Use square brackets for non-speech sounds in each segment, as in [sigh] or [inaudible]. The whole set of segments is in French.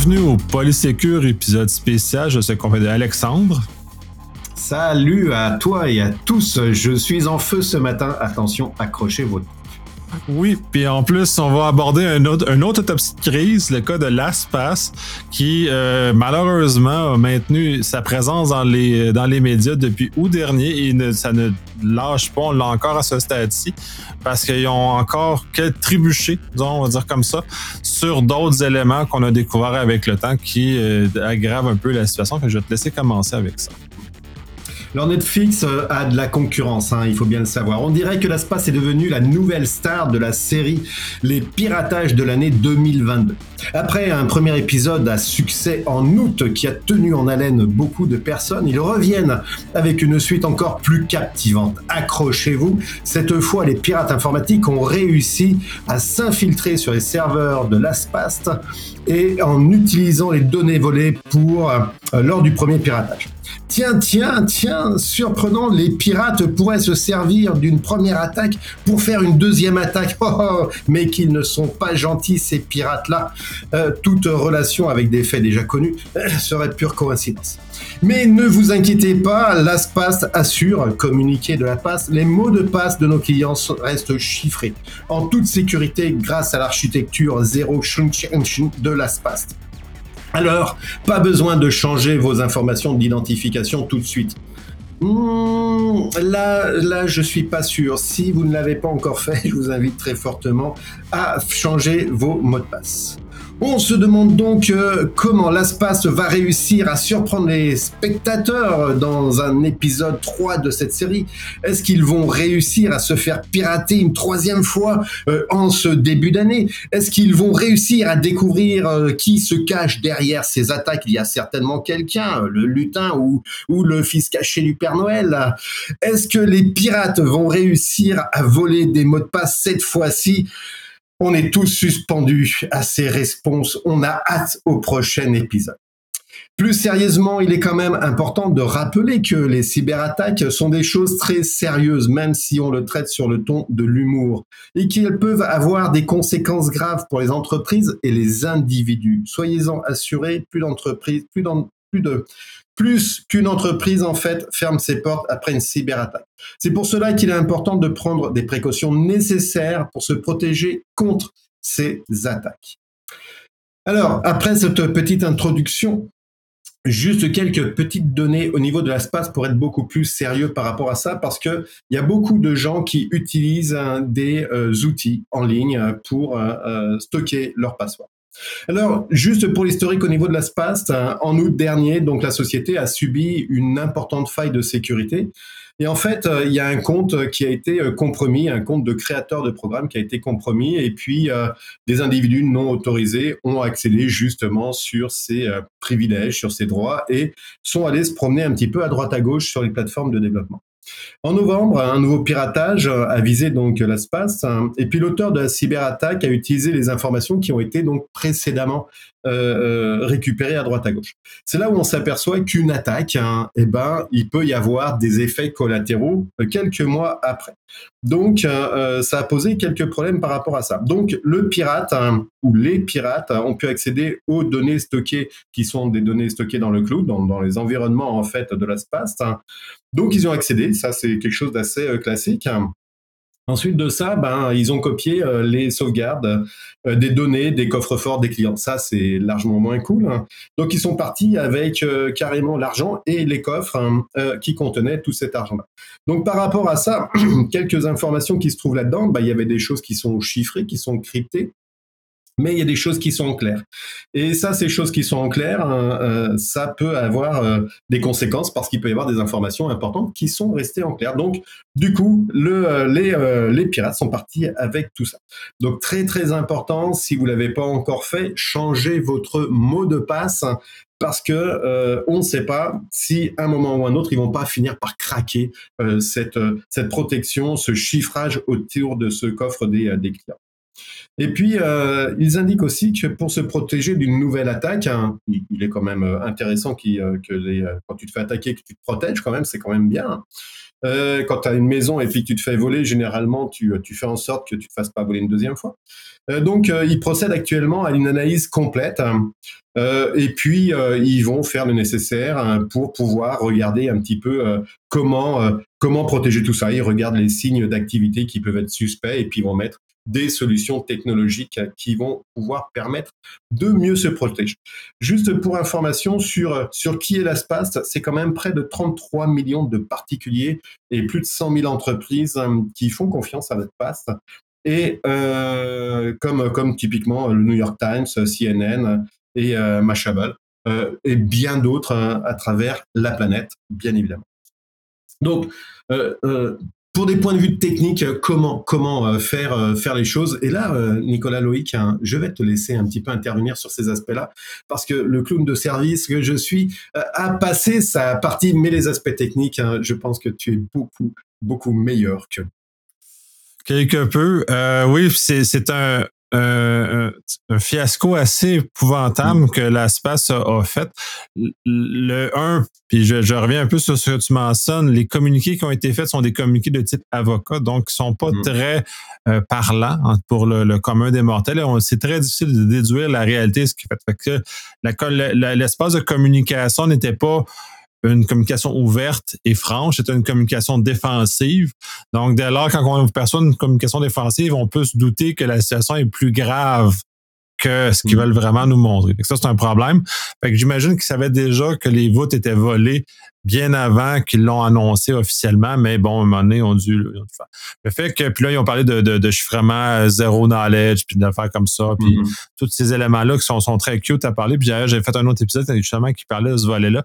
bienvenue au Polysécure épisode spécial. Je suis accompagné d'Alexandre. Salut à toi et à tous. Je suis en feu ce matin. Attention, accrochez votre oui, puis en plus, on va aborder un autre, un autre autopsie de crise, le cas de l'ASPAS, qui euh, malheureusement a maintenu sa présence dans les, dans les médias depuis août dernier et ça ne lâche pas, on l'a encore à ce stade-ci, parce qu'ils ont encore trébuché, on va dire comme ça, sur d'autres éléments qu'on a découverts avec le temps qui euh, aggravent un peu la situation. Je vais te laisser commencer avec ça. Alors Netflix euh, a de la concurrence, hein, il faut bien le savoir. On dirait que l'espace est devenu la nouvelle star de la série Les Piratages de l'année 2022. Après un premier épisode à succès en août qui a tenu en haleine beaucoup de personnes, ils reviennent avec une suite encore plus captivante. Accrochez-vous, cette fois les pirates informatiques ont réussi à s'infiltrer sur les serveurs de l'Aspast et en utilisant les données volées pour euh, lors du premier piratage. Tiens, tiens, tiens, surprenant, les pirates pourraient se servir d'une première attaque pour faire une deuxième attaque. [laughs] Oh, oh, mais qu'ils ne sont pas gentils, ces pirates-là. Euh, toute relation avec des faits déjà connus euh, serait pure coïncidence. Mais ne vous inquiétez pas, l'ASPAS assure, communiqué de la passe, les mots de passe de nos clients restent chiffrés, en toute sécurité grâce à l'architecture zéro de l'ASPAS. Alors, pas besoin de changer vos informations d'identification tout de suite. Hmm, là, là, je suis pas sûr. Si vous ne l'avez pas encore fait, [laughs] je vous invite très fortement à changer vos mots de passe. On se demande donc euh, comment l'espace va réussir à surprendre les spectateurs dans un épisode 3 de cette série. Est-ce qu'ils vont réussir à se faire pirater une troisième fois euh, en ce début d'année? Est-ce qu'ils vont réussir à découvrir euh, qui se cache derrière ces attaques? Il y a certainement quelqu'un, le lutin ou, ou le fils caché du Père Noël. Est-ce que les pirates vont réussir à voler des mots de passe cette fois-ci? On est tous suspendus à ces réponses. On a hâte au prochain épisode. Plus sérieusement, il est quand même important de rappeler que les cyberattaques sont des choses très sérieuses, même si on le traite sur le ton de l'humour, et qu'elles peuvent avoir des conséquences graves pour les entreprises et les individus. Soyez-en assurés, plus d'entreprises, plus, plus de plus qu'une entreprise en fait ferme ses portes après une cyberattaque. C'est pour cela qu'il est important de prendre des précautions nécessaires pour se protéger contre ces attaques. Alors, après cette petite introduction, juste quelques petites données au niveau de l'espace pour être beaucoup plus sérieux par rapport à ça, parce qu'il y a beaucoup de gens qui utilisent des euh, outils en ligne pour euh, euh, stocker leur password. Alors, juste pour l'historique au niveau de l'espace, hein, en août dernier, donc la société a subi une importante faille de sécurité. Et en fait, euh, il y a un compte qui a été euh, compromis, un compte de créateur de programme qui a été compromis, et puis euh, des individus non autorisés ont accédé justement sur ces privilèges, sur ces droits, et sont allés se promener un petit peu à droite à gauche sur les plateformes de développement. En novembre, un nouveau piratage a visé donc l'espace, et puis l'auteur de la cyberattaque a utilisé les informations qui ont été donc précédemment euh, euh, récupérées à droite à gauche. C'est là où on s'aperçoit qu'une attaque, hein, eh ben, il peut y avoir des effets collatéraux euh, quelques mois après. Donc, ça a posé quelques problèmes par rapport à ça. Donc, le pirate hein, ou les pirates ont pu accéder aux données stockées qui sont des données stockées dans le cloud, dans, les environnements en fait de l'espace. Donc, ils ont accédé. Ça, c'est quelque chose d'assez euh, classique. Ensuite de ça, ben, ils ont copié euh, les sauvegardes euh, des données des coffres-forts des clients. Ça, c'est largement moins cool. Hein. Donc, ils sont partis avec carrément l'argent et les coffres hein, qui contenaient tout cet argent-là. Donc, par rapport à ça, [clears throat] quelques informations qui se trouvent là-dedans, ben, il y avait des choses qui sont chiffrées, qui sont cryptées mais il y a des choses qui sont en clair. Et ça, ces choses qui sont en clair, hein, euh, ça peut avoir euh, des conséquences parce qu'il peut y avoir des informations importantes qui sont restées en clair. Donc, du coup, euh, les, pirates sont partis avec tout ça. Donc, très très important, si vous l'avez pas encore fait, changez votre mot de passe parce que on ne sait pas si à un moment ou un autre ils vont pas finir par craquer cette protection, ce chiffrage autour de ce coffre des clients. Et puis, euh, ils indiquent aussi que pour se protéger d'une nouvelle attaque, hein, il, est quand même euh, intéressant euh, que quand tu te fais attaquer, que tu te protèges quand même, c'est quand même bien. quand tu as une maison et puis que tu te fais voler, généralement, tu, tu fais en sorte que tu ne te fasses pas voler une deuxième fois. donc, ils procèdent actuellement à une analyse complète. Hein. et puis, ils vont faire le nécessaire hein, pour pouvoir regarder un petit peu comment, comment protéger tout ça. Ils regardent les signes d'activité qui peuvent être suspects et puis ils vont mettre des solutions technologiques qui vont pouvoir permettre de mieux se protéger. Juste pour information sur, sur qui est l'espace, c'est quand même près de 33 millions de particuliers et plus de 100 000 entreprises euh, qui font confiance à l'espace. Et euh, comme, comme typiquement le New York Times, CNN et euh, Mashable, et bien d'autres à travers la planète, bien évidemment. Donc, pour des points de vue techniques, comment comment euh, faire euh, faire les choses Et là, euh, Nicolas Loïc, hein, je vais te laisser un petit peu intervenir sur ces aspects-là, parce que le clown de service que je suis a passé sa partie, mais les aspects techniques, hein, je pense que tu es beaucoup beaucoup meilleur que Quelque peu. oui, c'est un, un, fiasco assez épouvantable mm. que l'espace a, fait. Le 1, puis je, reviens un peu sur ce que tu mentionnes, les communiqués qui ont été faits sont des communiqués de type avocat, donc ils sont pas mm. très euh, parlants pour le, commun des mortels. C'est très difficile de déduire la réalité, ce qui fait, fait que l'espace de communication n'était pas une communication ouverte et franche, c'est une communication défensive. Donc, dès lors, quand on perçoit une communication défensive, on peut se douter que la situation est plus grave que ce qu'ils mm. veulent vraiment nous montrer. ça, c'est un problème. Fait que j'imagine qu'ils savaient déjà que les voûtes étaient volées bien avant qu'ils l'ont annoncé officiellement, mais bon, à un moment donné, on dû, le faire. Le fait que, puis là, ils ont parlé de, de, chiffrement zéro knowledge, puis d'affaires comme ça, puis mm-hmm. tous ces éléments-là qui sont, sont très cute à parler. Puis j'ai fait un autre épisode justement qui parlait de ce volet-là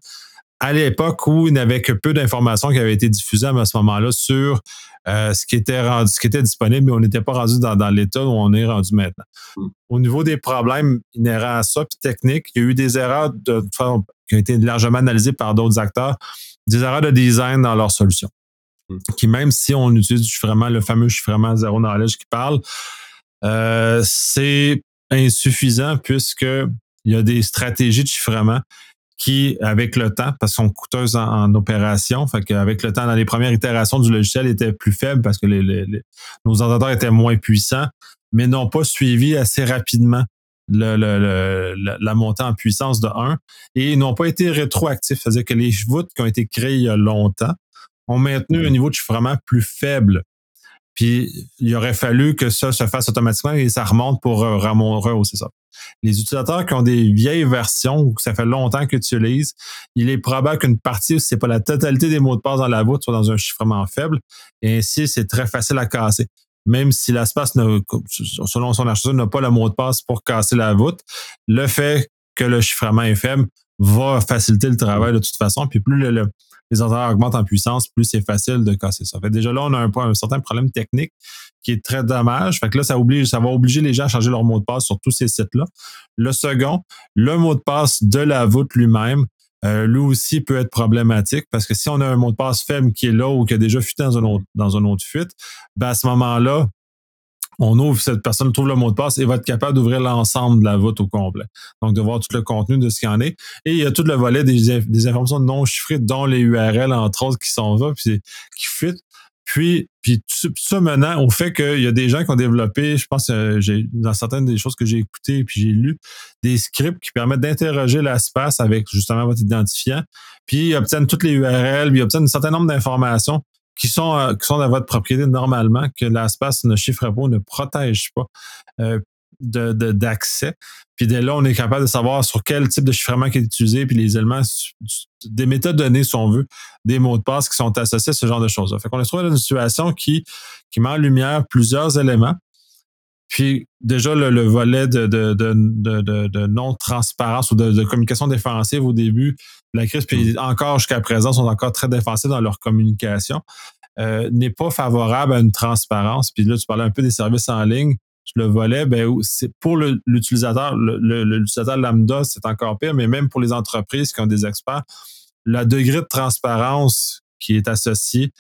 à l'époque où il n'avait que peu d'informations qui avaient été diffusées à ce moment-là sur euh, ce qui était rendu, ce qui était disponible, mais on n'était pas rendu dans, l'état où on est rendu maintenant. Hmm. Au niveau des problèmes inhérents à ça, puis techniques, il y a eu des erreurs de, qui ont été largement analysées par d'autres acteurs, des erreurs de design dans leur solution. Hmm. Qui, même si on utilise vraiment le fameux chiffrement zéro knowledge qui parle, euh, c'est insuffisant puisque il y a des stratégies de chiffrement qui, avec le temps, parce qu'on sont coûteuses en, opération, fait qu'avec le temps, dans les premières itérations du logiciel, étaient plus faibles parce que les, nos ordinateurs étaient moins puissants, mais n'ont pas suivi assez rapidement le, la montée en puissance de 1 et n'ont pas été rétroactifs. C'est-à-dire que les voûtes qui ont été créées il y a longtemps ont maintenu un niveau de chiffrement plus faible. Puis il aurait fallu que ça se fasse automatiquement et ça remonte pour euh, rehausser ça les utilisateurs qui ont des vieilles versions ou que ça fait longtemps qu'ils utilisent, il est probable qu'une partie, si c'est pas la totalité des mots de passe dans la voûte, soit dans un chiffrement faible. Et ainsi, c'est très facile à casser. Même si l'espace, selon son architecture, n'a pas le mot de passe pour casser la voûte, le fait que le chiffrement est faible va faciliter le travail de toute façon. Puis plus le, les ordinateurs augmentent en puissance, plus c'est facile de casser ça. Fait déjà là, on a un, certain problème technique qui est très dommage. Fait que là, ça oblige, va obliger les gens à changer leur mot de passe sur tous ces sites-là. Le second, le mot de passe de la voûte lui-même, euh, lui aussi peut être problématique parce que si on a un mot de passe faible qui est là ou qui a déjà fuité dans un autre, dans un autre fuite, ben à ce moment-là, on ouvre, cette personne trouve le mot de passe et va être capable d'ouvrir l'ensemble de la voûte au complet. Donc, de voir tout le contenu de ce qu'il y en est. Et il y a tout le volet des, informations non chiffrées, dont les URL, entre autres, qui sont là, puis qui fuitent. Puis, puis tout ça menant au fait qu'il y a des gens qui ont développé, je pense, euh, dans certaines des choses que j'ai écoutées puis j'ai lu, des scripts qui permettent d'interroger l'espace avec justement votre identifiant, puis ils obtiennent toutes les URL, puis ils obtiennent un certain nombre d'informations qui sont, euh, qui sont dans votre propriété normalement, que l'espace ne chiffre pas, ne protège pas. Euh, de, d'accès. Puis dès là, on est capable de savoir sur quel type de chiffrement qui est utilisé, puis les éléments, des métadonnées, si on veut, des mots de passe qui sont associés à ce genre de choses-là. Fait qu'on est trouvé dans une situation qui, qui met en lumière plusieurs éléments. Puis déjà, le, volet de, de, de, de non-transparence ou de, communication défensive au début la crise, puis mm. encore jusqu'à présent, sont encore très défensifs dans leur communication, euh, n'est pas favorable à une transparence. Puis là, tu parlais un peu des services en ligne. Le volet, ben, c'est pour l'utilisateur, l'utilisateur lambda, c'est encore pire, mais même pour les entreprises qui ont des experts, le degré de transparence qui est associé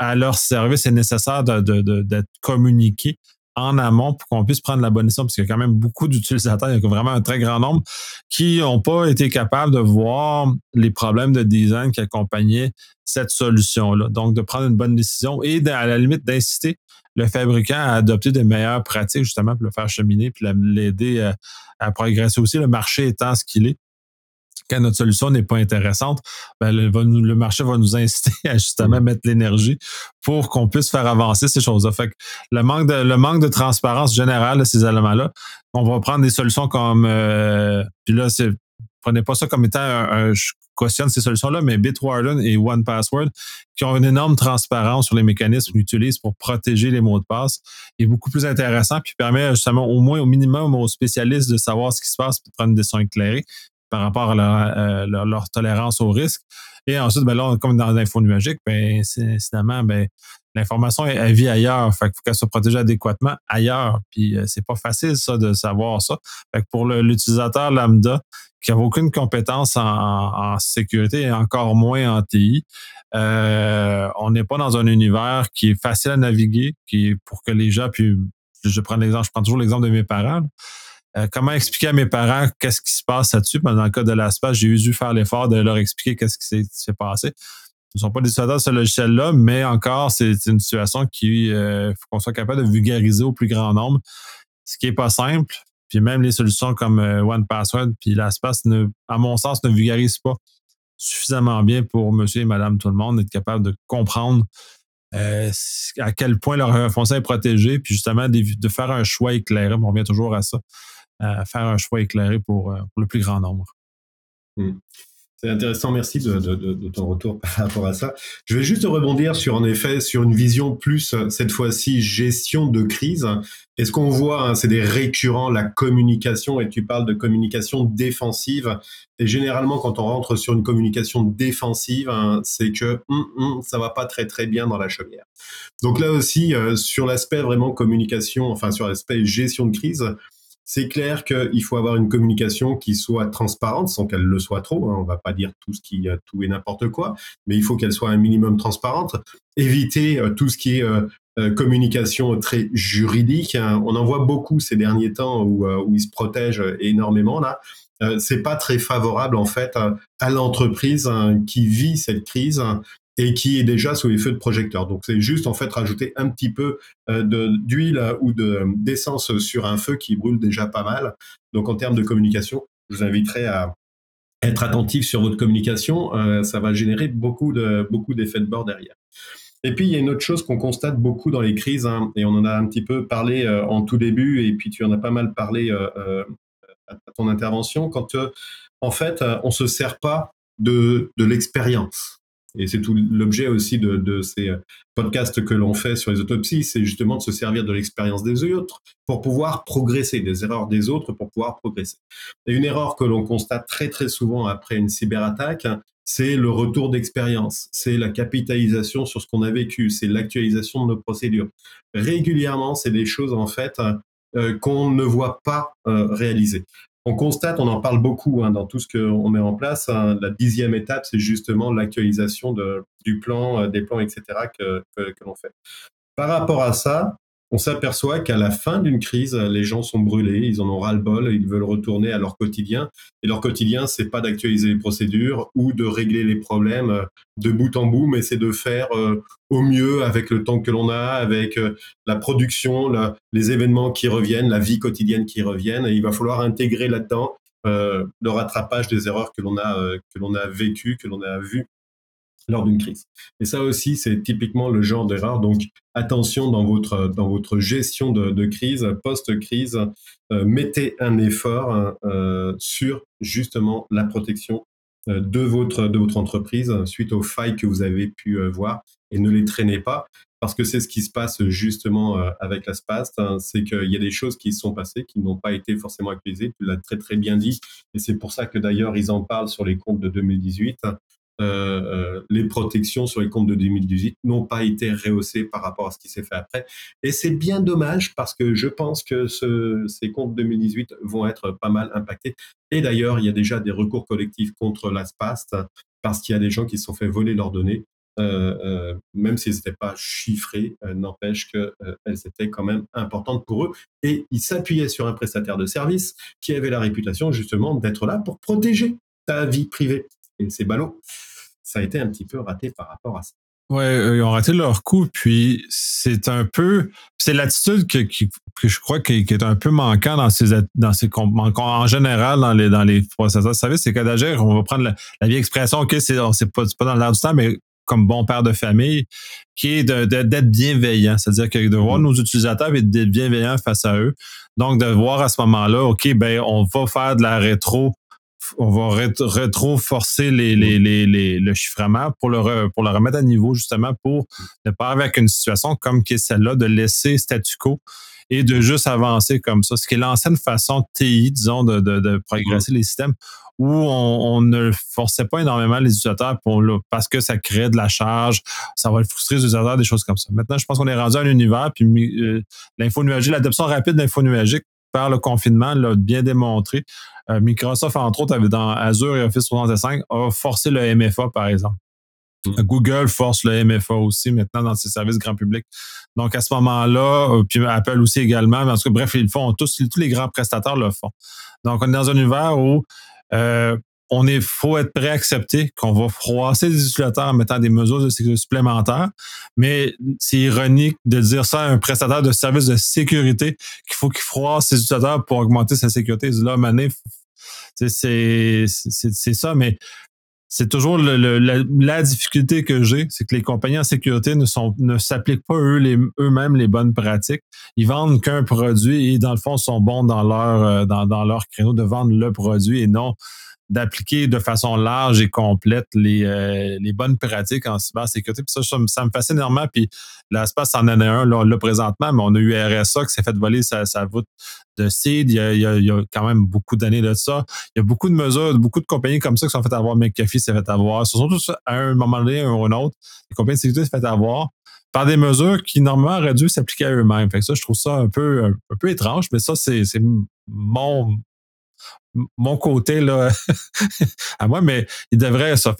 à leur service est nécessaire d'être communiqué en amont pour qu'on puisse prendre la bonne décision, parce qu'il y a quand même beaucoup d'utilisateurs, il y a vraiment un très grand nombre qui n'ont pas été capables de voir les problèmes de design qui accompagnaient cette solution-là. Donc, de prendre une bonne décision et à la limite d'inciter le fabricant à adopter de meilleures pratiques justement pour le faire cheminer puis l'aider à, à, progresser aussi, le marché étant ce qu'il est quand notre solution n'est pas intéressante, ben, le, marché va nous inciter [laughs] à justement mettre l'énergie pour qu'on puisse faire avancer ces choses-là. Fait que le manque de, le manque de transparence générale de ces éléments-là, on va prendre des solutions comme, euh, puis là, c'est, prenez pas ça comme étant un, je cautionne ces solutions-là, mais Bitwarden et OnePassword, qui ont une énorme transparence sur les mécanismes qu'ils utilisent pour protéger les mots de passe, est beaucoup plus intéressant, puis permet justement au moins au minimum aux spécialistes de savoir ce qui se passe, pour prendre une décision éclairée par rapport à euh, leur, tolérance au risque. Et ensuite, ben là, comme dans l'info numérique, ben, finalement, ben, l'information elle, vit ailleurs. Fait faut qu'elle soit protégée adéquatement ailleurs. Puis euh, c'est pas facile, ça, de savoir ça. Pour l'utilisateur lambda, qui n'a aucune compétence en, sécurité et encore moins en TI, euh, on n'est pas dans un univers qui est facile à naviguer, qui pour que les gens puis je prends l'exemple, je prends toujours l'exemple de mes parents. Comment expliquer à mes parents qu'est-ce qui se passe là-dessus? Ben, dans le cas de l'ASPAS, j'ai dû faire l'effort de leur expliquer qu'est-ce qui s'est passé. Ce ne sont pas des utilisateurs de ce logiciel-là, mais encore, c'est une situation qui euh, faut qu'on soit capable de vulgariser au plus grand nombre, ce qui n'est pas simple. Puis même les solutions comme euh, OnePassword puis LastPass, à mon sens, ne vulgarisent pas suffisamment bien pour monsieur et madame tout le monde être capable de comprendre à quel point leur foncier est protégé, puis justement de, faire un choix éclairé. On revient toujours à ça faire un choix éclairé pour, euh, le plus grand nombre. Hmm. C'est intéressant, merci de, ton retour par rapport à ça. Je vais juste rebondir sur, en effet, sur une vision plus, cette fois-ci, gestion de crise. Et ce qu'on voit, hein, c'est des récurrents, la communication, et tu parles de communication défensive. Et généralement, quand on rentre sur une communication défensive, hein, c'est que hum, hum, ça va pas très très bien dans la chaumière. Donc là aussi, euh, sur l'aspect vraiment communication, enfin sur l'aspect gestion de crise, c'est clair qu'il faut avoir une communication qui soit transparente sans qu'elle le soit trop. Hein. On ne va pas dire tout ce qui tout et n'importe quoi, mais il faut qu'elle soit un minimum transparente. Éviter euh, tout ce qui est euh, euh, communication très juridique. Hein. On en voit beaucoup ces derniers temps où, où ils se protègent énormément là. c'est pas très favorable en fait à l'entreprise hein, qui vit cette crise et qui est déjà sous les feux de projecteur. Donc c'est juste en fait rajouter un petit peu euh, d'huile ou d'essence sur un feu qui brûle déjà pas mal. Donc en termes de communication, je vous inviterai à être attentif sur votre communication. Euh, ça va générer beaucoup de beaucoup d'effets de bord derrière. Et puis il y a une autre chose qu'on constate beaucoup dans les crises, hein, et on en a un petit peu parlé euh, en tout début, et puis tu en as pas mal parlé à ton intervention, quand en fait on se sert pas de, de l'expérience. Et c'est tout l'objet aussi de, ces podcasts que l'on fait sur les autopsies, c'est justement de se servir de l'expérience des autres pour pouvoir progresser, des erreurs des autres pour pouvoir progresser. Et une erreur que l'on constate très très souvent après une cyberattaque, c'est le retour d'expérience, c'est la capitalisation sur ce qu'on a vécu, c'est l'actualisation de nos procédures. Régulièrement, c'est des choses en fait euh, qu'on ne voit pas euh, réaliser on constate, on en parle beaucoup hein, dans tout ce qu'on met en place. Hein. la dixième étape, c'est justement l'actualisation du plan, euh, des plans, etc. que, que l'on fait. Par rapport à ça, on s'aperçoit qu'à la fin d'une crise, les gens sont brûlés, ils en ont ras-le-bol, ils veulent retourner à leur quotidien. Et leur quotidien, c'est pas d'actualiser les procédures ou de régler les problèmes euh, de bout en bout, mais c'est de faire euh, au mieux avec le temps que l'on a, avec euh, la production, les événements qui reviennent, la vie quotidienne qui reviennent. Et il va falloir intégrer là-dedans le rattrapage des erreurs que l'on a, que l'on a vécues, que l'on a vues lors d'une crise. Et ça aussi, c'est typiquement le genre d'erreur. Donc, attention dans votre, dans votre gestion de, crise, post-crise, euh, mettez un effort euh, sur justement la protection euh, de votre, de votre entreprise suite aux failles que vous avez pu voir. Et ne les traînez pas parce que c'est ce qui se passe justement avec la SPAST, hein, c'est qu'il y a des choses qui sont passées, qui n'ont pas été forcément accusées, tu l'as très très bien dit, et c'est pour ça que d'ailleurs ils en parlent sur les comptes de 2018, euh, euh, les protections sur les comptes de 2018 n'ont pas été rehaussées par rapport à ce qui s'est fait après. Et c'est bien dommage parce que je pense que ces comptes 2018 vont être pas mal impactés. Et d'ailleurs, il y a déjà des recours collectifs contre l'ASPAST parce qu'il y a des gens qui se sont fait voler leurs données. même si elles n'étaient pas chiffrées, n'empêche qu'elles étaient quand même importantes pour eux. Et ils s'appuyaient sur un prestataire de service qui avait la réputation justement d'être là pour protéger ta vie privée. Et ces ballots, ça a été un petit peu raté par rapport à ça. Ouais, ils ont raté leur coup, puis c'est un peu, c'est l'attitude que, que, je crois qui, est un peu manquant dans ces, dans ces, en général dans les dans les processeurs. Vous savez, c'est qu'à d'agir, on va prendre la, vieille expression, ok, c'est c'est pas, pas dans l'air du temps, mais comme bon père de famille, qui est d'être bienveillant, c'est-à-dire que de voir mm-hmm. nos utilisateurs et d'être bienveillant face à eux. Donc de voir à ce moment-là, ok, ben on va faire de la rétro on va rétro-forcer les, les, les, le chiffrement pour le, pour le remettre à niveau, justement, pour ne pas avec une situation comme qui est celle-là, de laisser statu quo et de juste avancer comme ça. Ce qui est l'ancienne façon TI, disons, de, de, progresser les systèmes où on, ne forçait pas énormément les utilisateurs pour, parce que ça crée de la charge, ça va frustrer les utilisateurs, des choses comme ça. Maintenant, je pense qu'on est rendu à un univers, puis euh, l'info nuagique, l'adoption rapide de l'info nuagique par le confinement l'a bien démontré. Euh, Microsoft, entre autres, avait dans Azure et Office 365, a forcé le MFA, par exemple. Mm. Google force le MFA aussi maintenant dans ses services grand public. Donc à ce moment-là, euh, puis Apple aussi également, parce que bref, ils le font tous, tous les grands prestataires le font. Donc on est dans un univers où euh, on est faut être prêt à accepter qu'on va froisser les utilisateurs en mettant des mesures de sécurité supplémentaires, mais c'est ironique de dire ça à un prestataire de services de sécurité qu'il faut qu'il froisse ses utilisateurs pour augmenter sa sécurité. Là, mané, c'est ça, mais c'est toujours la, difficulté que j'ai, c'est que les compagnies en sécurité ne sont ne s'appliquent pas eux-mêmes les bonnes pratiques. Ils vendent qu'un produit et dans le fond sont bons dans leur euh, dans leur créneau de vendre le produit et non d'appliquer de façon large et complète les, euh, les bonnes pratiques en cybersécurité. Puis ça, ça, me fascine énormément. Puis l'espace en en un là, présentement, mais on a eu RSA qui s'est fait voler sa, voûte de seed. Il y, a, quand même beaucoup d'années de ça. Il y a beaucoup de mesures, beaucoup de compagnies comme ça qui sont faites avoir. McAfee s'est fait avoir. Ce sont tous à un moment donné, un ou un autre. Les compagnies de sécurité s'est fait avoir par des mesures qui normalement auraient dû s'appliquer à eux-mêmes. Fait que ça, je trouve ça un peu, un peu étrange, mais ça, c'est mon, mon côté là [laughs] à moi, mais il devrait ça.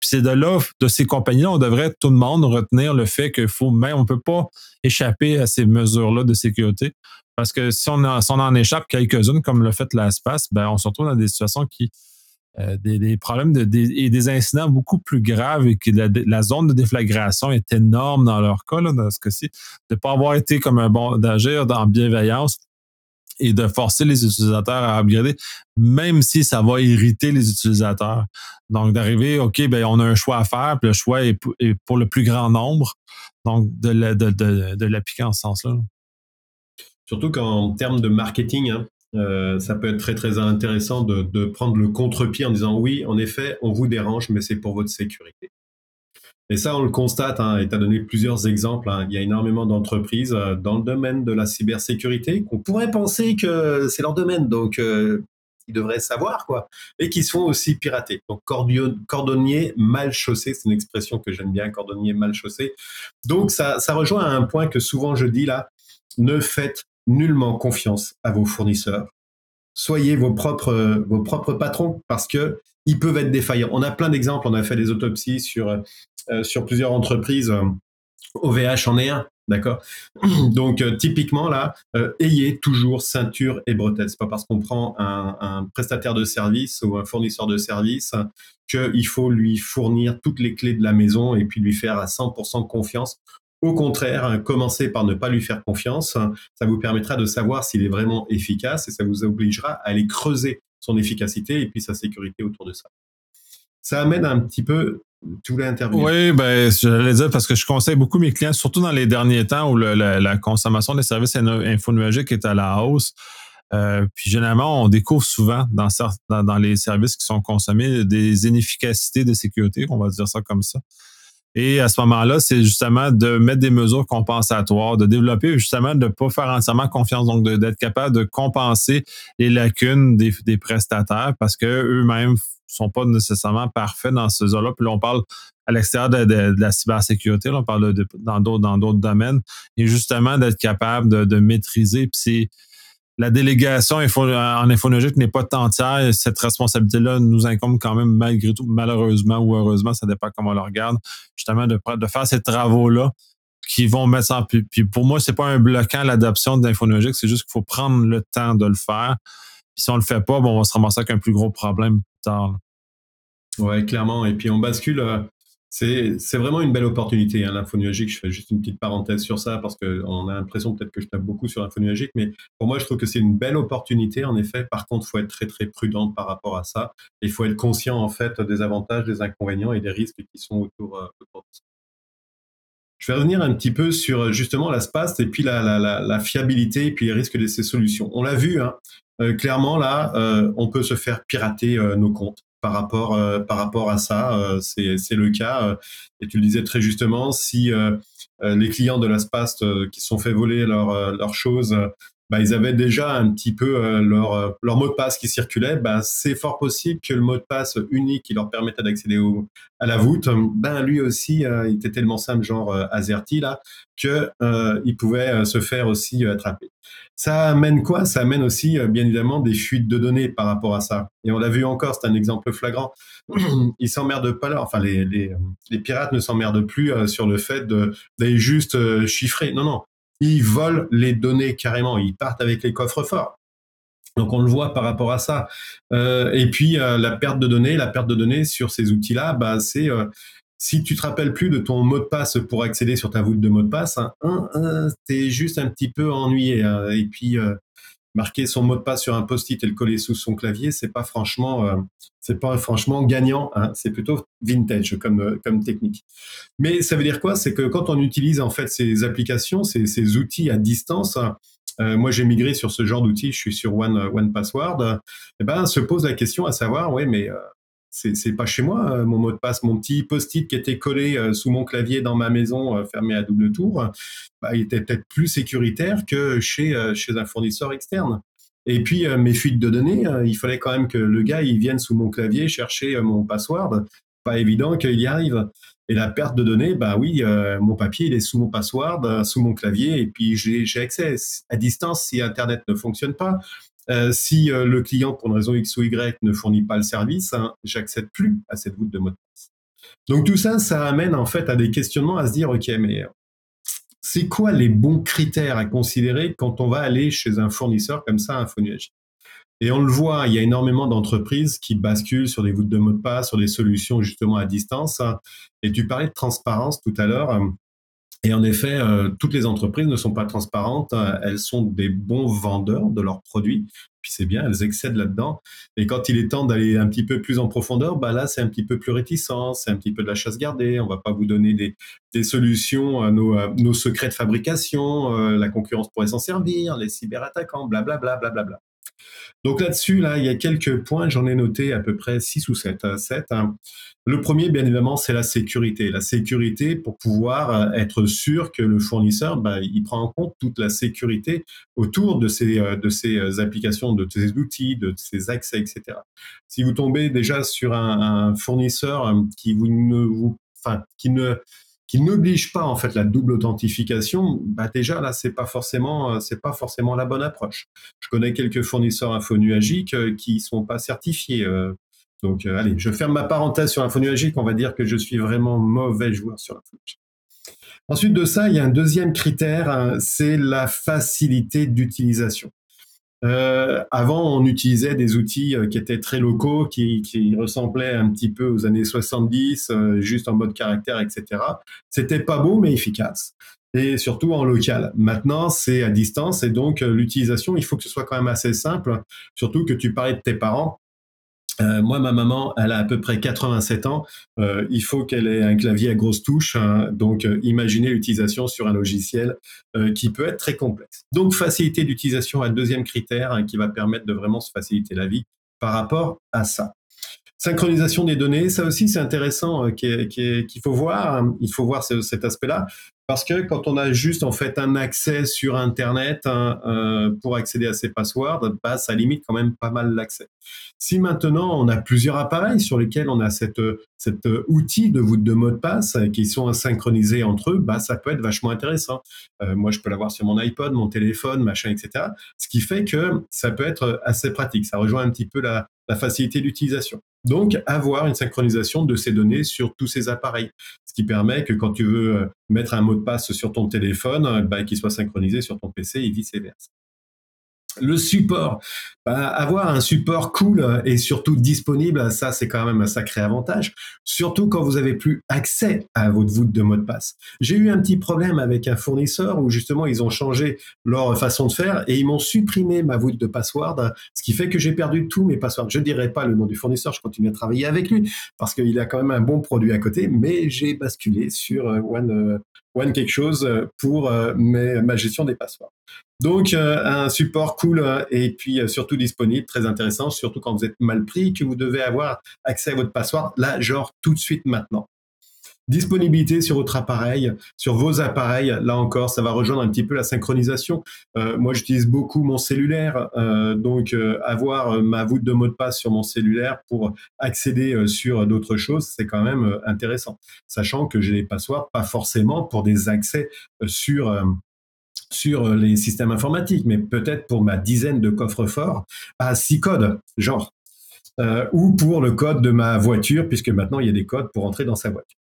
c'est de là, de ces compagnies-là, on devrait tout le monde retenir le fait qu'il faut même, on peut pas échapper à ces mesures-là de sécurité. Parce que si on, en échappe quelques-unes, comme le fait l'espace, ben on se retrouve dans des situations qui euh, des, problèmes et des incidents beaucoup plus graves et que la, zone de déflagration est énorme dans leur cas, dans ce cas-ci, de ne pas avoir été comme un bon d'agir en bienveillance et de forcer les utilisateurs à upgrader, même si ça va irriter les utilisateurs. Donc, d'arriver, OK, ben, on a un choix à faire, puis le choix est pour, le plus grand nombre. Donc, de, l'appliquer en ce sens-là. Surtout qu'en termes de marketing, hein, euh, ça peut être très très intéressant de prendre le contre-pied en disant oui, en effet, on vous dérange, mais c'est pour votre sécurité. Et ça, on le constate, et tu as donné plusieurs exemples. Hein. Il y a énormément d'entreprises euh, dans le domaine de la cybersécurité qu'on pourrait penser que c'est leur domaine, donc euh, ils devraient savoir, quoi, et qui se font aussi pirater. Donc, cordonnier mal chaussé, c'est une expression que j'aime bien, cordonnier mal chaussé. Donc, ça, ça rejoint un point que souvent je dis là, ne faites nullement confiance à vos fournisseurs. Soyez vos propres, vos propres patrons parce que ils peuvent être défaillants. On a plein d'exemples, on a fait des autopsies sur euh, sur plusieurs entreprises. OVH euh, en est un, d'accord? [clears throat] Donc euh, typiquement là, ayez toujours ceinture et bretelles. C'est pas parce qu'on prend un, prestataire de service ou un fournisseur de service qu'il faut lui fournir toutes les clés de la maison et puis lui faire à 100% confiance. Au contraire, commencez par ne pas lui faire confiance. Ça vous permettra de savoir s'il est vraiment efficace et ça vous obligera à aller creuser son efficacité et puis sa sécurité autour de ça. Ça amène un petit peu voulais intervenir. Oui, ben, j'allais dire parce que je conseille beaucoup mes clients, surtout dans les derniers temps où la, consommation des services infonuagiques est à la hausse. Euh, puis généralement, on découvre souvent dans, les services qui sont consommés des inefficacités de sécurité, on va dire ça comme ça. Et à ce moment-là, c'est justement de mettre des mesures compensatoires, de développer justement de ne pas faire entièrement confiance, donc d'être capable de compenser les lacunes des, des prestataires parce que eux-mêmes sont pas nécessairement parfaits dans ce là Puis là, on parle à l'extérieur de, la cybersécurité, on parle de, dans d'autres dans d'autres domaines. Et justement, d'être capable de, maîtriser. Puis c'est la délégation en infonologique n'est pas entière. Cette responsabilité-là nous incombe quand même malgré tout, malheureusement ou heureusement, ça dépend comment on le regarde, justement de, de faire ces travaux-là qui vont mettre ça en... Puis, pour moi, c'est pas un bloquant l'adoption de l'infonologique, c'est juste qu'il faut prendre le temps de le faire. Puis si on le fait pas, bon, on va se ramasser avec un plus gros problème tard. Ouais, clairement. Et puis on bascule euh, c'est vraiment une belle opportunité, hein, l'info nuagique. Je fais juste une petite parenthèse sur ça parce qu'on a l'impression peut-être que je tape beaucoup sur l'info nuagique, mais pour moi, je trouve que c'est une belle opportunité, en effet. Par contre, il faut être très, très prudent par rapport à ça. Il faut être conscient, en fait, des avantages, des inconvénients et des risques qui sont autour, euh, de ça. Je vais revenir un petit peu sur justement la SPAST et puis la, fiabilité et puis les risques de ces solutions. On l'a vu, hein, clairement, là, euh, on peut se faire pirater nos comptes par rapport euh, par rapport à ça. Euh, c'est le cas. Euh, et tu le disais très justement, si les clients de l'Aspast qui sont fait voler leurs leur choses bah, ils avaient déjà un petit peu euh, leur, euh, leur mot de passe qui circulait, bah, c'est fort possible que le mot de passe unique qui leur permettait d'accéder à la voûte, ben lui aussi, euh, il était tellement simple, genre Azerty, là, que il pouvait se faire aussi attraper. Ça amène quoi? Ça amène aussi, bien évidemment, des fuites de données par rapport à ça. Et on l'a vu encore, c'est un exemple flagrant. [clears throat] Ils s'emmerdent pas là, enfin les, les, les pirates ne s'emmerdent plus sur le fait d'aller juste chiffrer. Non, non, ils volent les données carrément, ils partent avec les coffres forts. Donc on le voit par rapport à ça. Euh, et puis euh, la perte de données, la perte de données sur ces outils-là, bah, c'est euh, si tu te rappelles plus de ton mot de passe pour accéder sur ta voûte de mot de passe, hein, es juste un petit peu ennuyé. Hein. et puis marquer son mot de passe sur un post-it et le coller sous son clavier, c'est pas franchement, euh, c'est pas franchement gagnant. Hein. c'est plutôt vintage comme euh, comme technique. Mais ça veut dire quoi? C'est que quand on utilise en fait ces applications, ces, ces outils à distance. Euh, moi, j'ai migré sur ce genre d'outils. Je suis sur One One Password. Et eh ben, se pose la question à savoir, ouais, mais c'est pas chez moi euh, mon mot de passe, mon petit post-it qui était collé euh, sous mon clavier dans ma maison euh, fermé à double tour, bah, il était peut-être plus sécuritaire que chez chez un fournisseur externe. Et puis mes fuites de données, il fallait quand même que le gars il vienne sous mon clavier chercher mon password. Pas évident qu'il y arrive. Et la perte de données, bah oui, mon papier il est sous mon password, sous mon clavier, et puis j'ai accès à distance si Internet ne fonctionne pas. Euh, si euh, le client, pour une raison X ou Y, ne fournit pas le service, hein, j'accède plus à cette voûte de mot de passe. Donc tout ça, ça amène en fait à des questionnements à se dire, ok, mais c'est quoi les bons critères à considérer quand on va aller chez un fournisseur comme ça, un Infonuage Et on le voit, il y a énormément d'entreprises qui basculent sur des voûtes de mot de passe, sur des solutions justement à distance. Et tu parlais de transparence tout à l'heure. Et en effet, euh, toutes les entreprises ne sont pas transparentes. Euh, elles sont des bons vendeurs de leurs produits. Puis c'est bien, elles excèdent là-dedans. Et quand il est temps d'aller un petit peu plus en profondeur, bah là, c'est un petit peu plus réticent. C'est un petit peu de la chasse gardée. On va pas vous donner des, solutions à nos, nos, secrets de fabrication. Euh, la concurrence pourrait s'en servir. Les cyberattaquants, blablabla, blablabla. Bla, bla, bla. Donc là-dessus, là, il y a quelques points, j'en ai noté à peu près 6 ou 7. 7 euh, hein. Le premier, bien évidemment, c'est la sécurité. La sécurité pour pouvoir euh, être sûr que le fournisseur, bah, il prend en compte toute la sécurité autour de ces, euh, de ces applications, de ces outils, de ces accès, etc. Si vous tombez déjà sur un, fournisseur qui vous ne vous, enfin, qui ne qui n'oblige pas en fait la double authentification, bah déjà là c'est pas forcément euh, pas forcément la bonne approche. Je connais quelques fournisseurs infonuagiques euh, qui sont pas certifiés. Euh. donc allez, je ferme ma parenthèse sur l'infonuagique, on va dire que je suis vraiment mauvais joueur sur l'infonuagique. Ensuite de ça, il y a un deuxième critère, hein, c'est la facilité d'utilisation. Euh, avant, on utilisait des outils euh, qui étaient très locaux, qui, qui, ressemblaient un petit peu aux années 70, euh, juste en mode caractère, etc. C'était pas beau, mais efficace. Et surtout en local. Maintenant, c'est à distance et donc l'utilisation, il faut que ce soit quand même assez simple. Surtout que tu parlais de tes parents. Euh, moi, ma maman, elle a à peu près 87 ans. Euh, il faut qu'elle ait un clavier à grosses touches. Hein. donc, euh, imaginez l'utilisation sur un logiciel qui peut être très complexe. Donc, facilité d'utilisation, un deuxième critère hein, qui va permettre de vraiment se faciliter la vie par rapport à ça. Synchronisation des données, ça aussi c'est intéressant euh, qu'il faut voir. Il faut voir cet aspect-là parce que quand on a juste en fait un accès sur Internet hein, euh, pour accéder à ces passwords, bah, ça limite quand même pas mal l'accès. Si maintenant on a plusieurs appareils sur lesquels on a cet outil de voûte de mot de passe qui sont synchronisés entre eux, bah, ça peut être vachement intéressant. Euh, moi, je peux l'avoir sur mon iPod, mon téléphone, machin, etc. Ce qui fait que ça peut être assez pratique. Ça rejoint un petit peu la, la facilité d'utilisation. Donc, avoir une synchronisation de ces données sur tous ces appareils, ce qui permet que quand tu veux euh, mettre un mot de passe sur ton téléphone, bah, qu'il soit synchronisé sur ton PC et vice-versa. Le support, bah, avoir un support cool et surtout disponible, ça c'est quand même un sacré avantage, surtout quand vous avez plus accès à votre voûte de mot de passe. J'ai eu un petit problème avec un fournisseur où justement ils ont changé leur façon de faire et ils m'ont supprimé ma voûte de password, ce qui fait que j'ai perdu tous mes passwords. Je dirais pas le nom du fournisseur, je continue à travailler avec lui parce qu'il a quand même un bon produit à côté, mais j'ai basculé sur euh, One, euh, One quelque chose pour euh, ma gestion des passwords. Donc un support cool et puis surtout disponible, très intéressant, surtout quand vous êtes mal pris, que vous devez avoir accès à votre password, là, genre tout de suite maintenant. Disponibilité sur votre appareil, sur vos appareils, là encore, ça va rejoindre un petit peu la synchronisation. moi, j'utilise beaucoup mon cellulaire, donc avoir ma voûte de mot de passe sur mon cellulaire pour accéder sur d'autres choses, c'est quand même intéressant. Sachant que j'ai des passwords, pas forcément pour des accès sur les systèmes informatiques, mais peut-être pour ma dizaine de coffres forts à six codes, genre, euh, ou pour le code de ma voiture, puisque maintenant il y a des codes pour entrer dans sa voiture.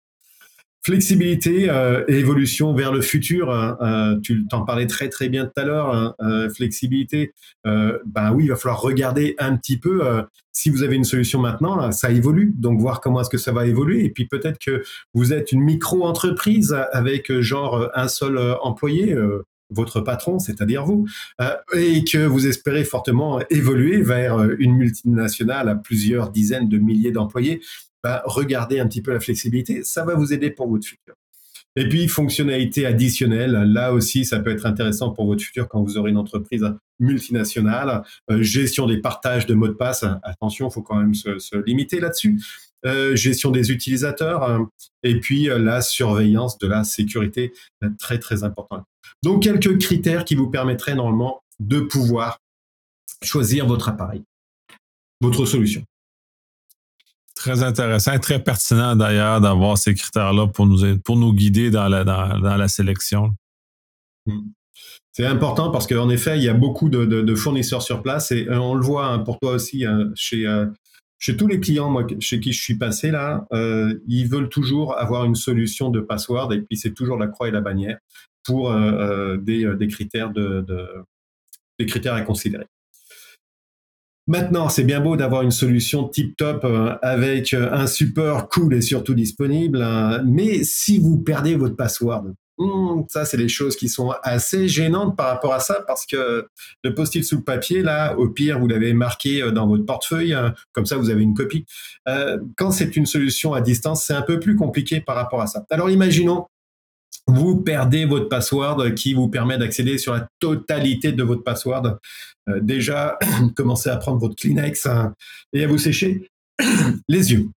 Flexibilité euh, évolution vers le futur. Hein, euh, tu t'en parlais très très bien tout à l'heure. Hein, flexibilité. ben oui, il va falloir regarder un petit peu. si vous avez une solution maintenant, ça évolue. Donc voir comment est-ce que ça va évoluer. Et puis peut-être que vous êtes une micro-entreprise avec genre un seul employé votre patron, c'est-à-dire vous, euh, et que vous espérez fortement évoluer vers euh, une multinationale à plusieurs dizaines de milliers d'employés, bah, regardez un petit peu la flexibilité, ça va vous aider pour votre futur. Et puis, fonctionnalité additionnelle, là aussi, ça peut être intéressant pour votre futur quand vous aurez une entreprise multinationale. Euh, gestion des partages de mots de passe, attention, il faut quand même se, limiter là-dessus. Euh, gestion des utilisateurs et puis euh, la surveillance de la sécurité, très très important. Donc quelques critères qui vous permettraient normalement de pouvoir choisir votre appareil, votre solution. Très intéressant et très pertinent d'ailleurs d'avoir ces critères-là pour nous, pour nous guider dans la, dans, la sélection. Hmm. C'est important parce qu'en effet, il y a beaucoup de, fournisseurs sur place et euh, on le voit hein, pour toi aussi hein, chez, chez tous les clients moi, chez qui je suis passé là, euh, ils veulent toujours avoir une solution de password et puis c'est toujours la croix et la bannière pour euh, euh, des, critères de, des critères à considérer. Maintenant, c'est bien beau d'avoir une solution tip-top avec un support cool et surtout disponible, hein, mais si vous perdez votre password, Hmm, ça, c'est des choses qui sont assez gênantes par rapport à ça parce que le post-it sous le papier, là, au pire, vous l'avez marqué euh, dans votre portefeuille, hein, comme ça, vous avez une copie. Euh, quand c'est une solution à distance, c'est un peu plus compliqué par rapport à ça. Alors, imaginons, vous perdez votre password qui vous permet d'accéder sur la totalité de votre password. Euh, déjà, [clears throat] commencez à prendre votre Kleenex hein, et à vous sécher [clears throat] les yeux.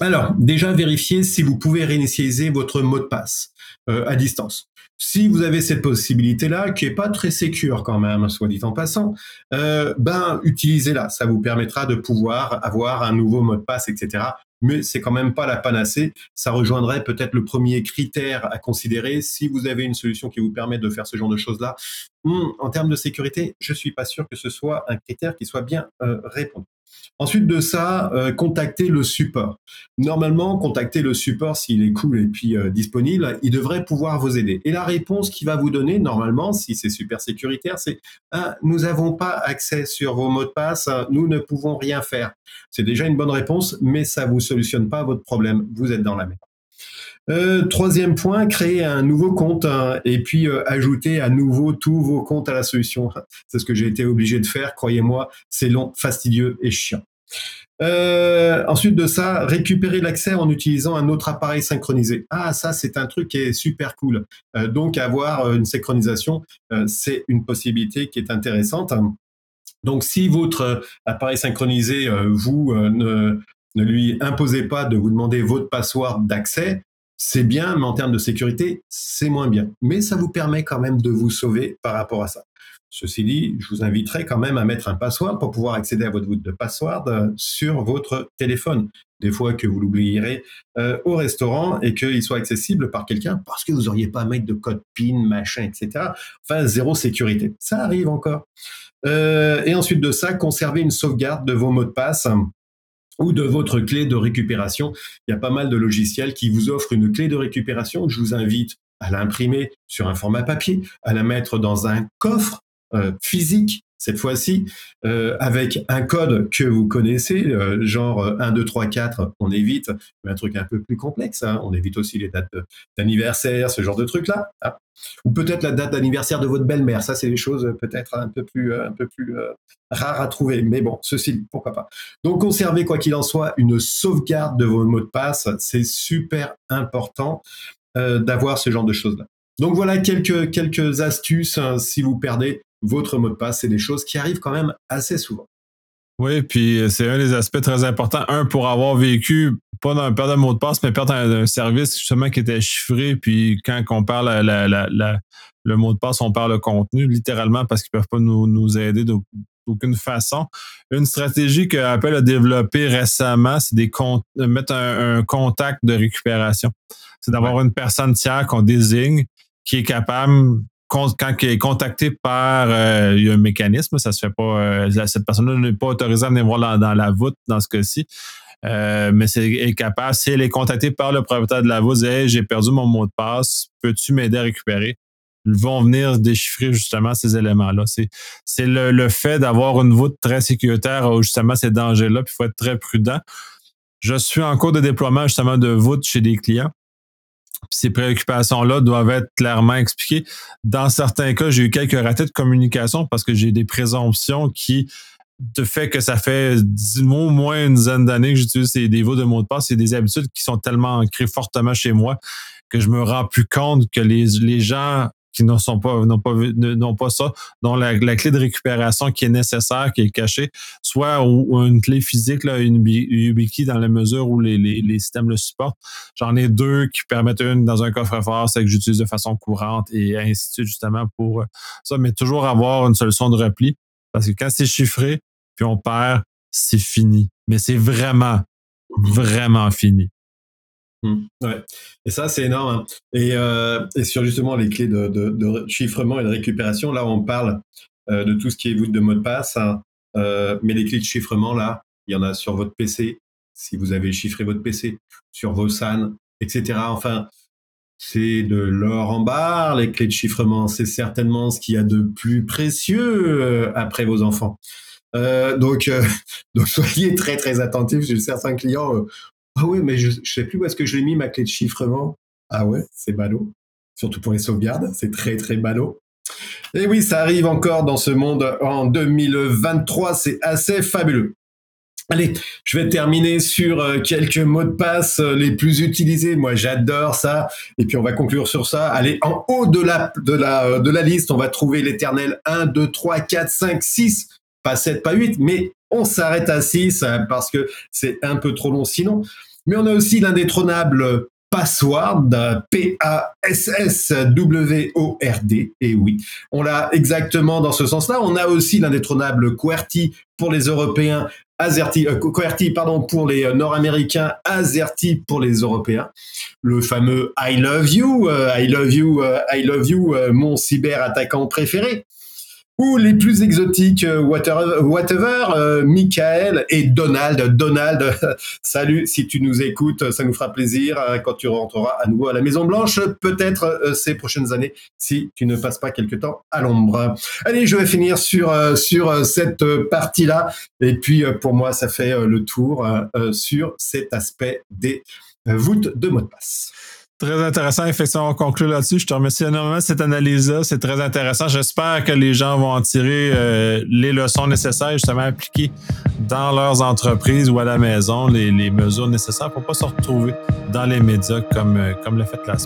Alors, déjà vérifiez si vous pouvez réinitialiser votre mot de passe euh, à distance. Si vous avez cette possibilité-là, qui est pas très sécure quand même, soit dit en passant, euh, ben utilisez-la. Ça vous permettra de pouvoir avoir un nouveau mot de passe, etc. Mais c'est quand même pas la panacée. Ça rejoindrait peut-être le premier critère à considérer si vous avez une solution qui vous permet de faire ce genre de choses-là. Hmm, en termes de sécurité, je suis pas sûr que ce soit un critère qui soit bien euh, répondu. Ensuite de ça, euh, contacter le support. Normalement, contacter le support s'il est cool et puis euh, disponible, il devrait pouvoir vous aider. Et la réponse qu'il va vous donner, normalement, si c'est super sécuritaire, c'est ah, nous n'avons pas accès sur vos mots de passe, nous ne pouvons rien faire. C'est déjà une bonne réponse, mais ça vous solutionne pas votre problème. Vous êtes dans la merde. Euh, troisième point, créer un nouveau compte hein, et puis euh, ajouter à nouveau tous vos comptes à la solution. [laughs] C'est ce que j'ai été obligé de faire, croyez-moi, c'est long, fastidieux et chiant. Euh, ensuite de ça, récupérer l'accès en utilisant un autre appareil synchronisé. Ah, ça, c'est un truc qui est super cool. donc, avoir une synchronisation, c'est une possibilité qui est intéressante. Donc, si votre appareil synchronisé, vous, ne, Ne lui imposez pas de vous demander votre password d'accès. C'est bien, mais en termes de sécurité, c'est moins bien. Mais ça vous permet quand même de vous sauver par rapport à ça. Ceci dit, je vous inviterai quand même à mettre un password pour pouvoir accéder à votre voûte de password euh, sur votre téléphone. Des fois que vous l'oublierez euh, au restaurant et qu'il soit accessible par quelqu'un parce que vous n'auriez pas à mettre de code PIN, machin, etc. Enfin, zéro sécurité. Ça arrive encore. Euh, et ensuite de ça, conservez une sauvegarde de vos mots de passe ou de votre clé de récupération. Il y a pas mal de logiciels qui vous offrent une clé de récupération. Je vous invite à l'imprimer sur un format papier, à la mettre dans un coffre physique cette fois-ci, euh, avec un code que vous connaissez, euh, genre 1, 2, 3, 4, on évite, un truc un peu plus complexe, hein. on évite aussi les dates d'anniversaire, ce genre de trucs-là. Hein. Ou peut-être la date d'anniversaire de votre belle-mère, ça c'est des choses peut-être un peu plus, un peu plus rares à trouver, mais bon, ceci, pourquoi pas. Donc conservez quoi qu'il en soit une sauvegarde de vos mots de passe, c'est super important d'avoir ce genre de choses-là. Donc voilà quelques, quelques astuces hein, si vous perdez votre mot de passe. C'est des choses qui arrivent quand même assez souvent. Oui, puis euh, c'est un des aspects très importants. Un, pour avoir vécu, pas dans perdre un mot de passe, mais perdre un, service justement qui était chiffré. Puis quand on parle le mot de passe, on parle le contenu, littéralement, parce qu'ils ne peuvent pas nous, aider d'aucune façon. Une stratégie que Apple a développée récemment, c'est de mettre un, contact de récupération. C'est d'avoir une personne tiers qu'on désigne qui est capable quand il est contacté par euh, il y a un mécanisme, ça se fait pas. Euh, cette personne-là n'est pas autorisée à venir voir dans, la voûte dans ce cas-ci. Euh, mais c'est capable, si elle est contactée par le propriétaire de la voûte, hey, j'ai perdu mon mot de passe, peux-tu m'aider à récupérer? Ils vont venir déchiffrer justement ces éléments-là. C'est le, fait d'avoir une voûte très sécuritaire justement ces dangers-là, puis il faut être très prudent. Je suis en cours de déploiement justement de voûte chez des clients ces préoccupations-là doivent être clairement expliquées. Dans certains cas, j'ai eu quelques ratés de communication parce que j'ai des présomptions qui, de fait que ça fait au moins une dizaine d'années que j'utilise ces dévots de mots de passe, c'est des habitudes qui sont tellement ancrées fortement chez moi que je me rends plus compte que les gens qui pas n'ont pas n'ont pas ça, dont la, clé de récupération qui est nécessaire, qui est cachée, soit une clé physique, là, une YubiKey dans la mesure où les, les, systèmes le supportent. J'en ai deux qui permettent une dans un coffre-fort, c'est que j'utilise de façon courante et ainsi de suite justement pour euh, ça, mais toujours avoir une solution de repli parce que quand c'est chiffré puis on perd, c'est fini. Mais c'est vraiment vraiment fini. Mmh. ouais. Et ça, c'est énorme. Hein. Et, euh, et, sur justement les clés de, chiffrement et de récupération, là, on parle euh, de tout ce qui est voûte de mot de passe. Hein. Euh, mais les clés de chiffrement, là, il y en a sur votre PC, si vous avez chiffré votre PC, sur vos SAN, etc. Enfin, c'est de l'or en barre, les clés de chiffrement. C'est certainement ce qu'il y a de plus précieux après vos enfants. [laughs] Donc soyez très très attentifs. J'ai certains clients, ah ouais, mais je, ne sais plus où est-ce que je l'ai mis ma clé de chiffrement. Ah ouais, c'est ballot. Surtout pour les sauvegardes, c'est très très ballot. Et oui, ça arrive encore dans ce monde en 2023, c'est assez fabuleux. Allez, je vais terminer sur euh, quelques mots de passe euh, les plus utilisés. Moi, j'adore ça. Et puis, on va conclure sur ça. Allez, en haut de la, de la, euh, de la liste, on va trouver l'éternel 1, 2, 3, 4, 5, 6. Pas 7, pas 8, mais on s'arrête à 6 hein, parce que c'est un peu trop long sinon. Mais on a aussi l'indétrônable Password, P-A-S-S-W-O-R-D. Et oui, on l'a exactement dans ce sens-là. On a aussi l'indétrônable QWERTY pour les Européens, AZERTY, euh, QWERTY, pardon, pour les euh, Nord-Américains, AZERTY pour les Européens. Le fameux I love you, euh, I love you, I love you, mon cyber attaquant préféré ou les plus exotiques, euh, whatever, euh, Michael et Donald. Donald, [laughs] salut, si tu nous écoutes, ça nous fera plaisir euh, quand tu rentreras à nouveau à la Maison Blanche, peut-être ces prochaines années, si tu ne passes pas quelque temps à l'ombre. Allez, je vais finir sur, sur cette partie-là. Et puis, pour moi, ça fait le tour sur cet aspect des voûtes de mot de passe. Très intéressant. Effectivement, on conclut là-dessus. Je te remercie énormément de cette analyse-là. C'est très intéressant. J'espère que les gens vont en tirer euh, les leçons nécessaires, justement appliquer dans leurs entreprises ou à la maison les, mesures nécessaires pour ne pas se retrouver dans les médias comme, euh, comme le fait la.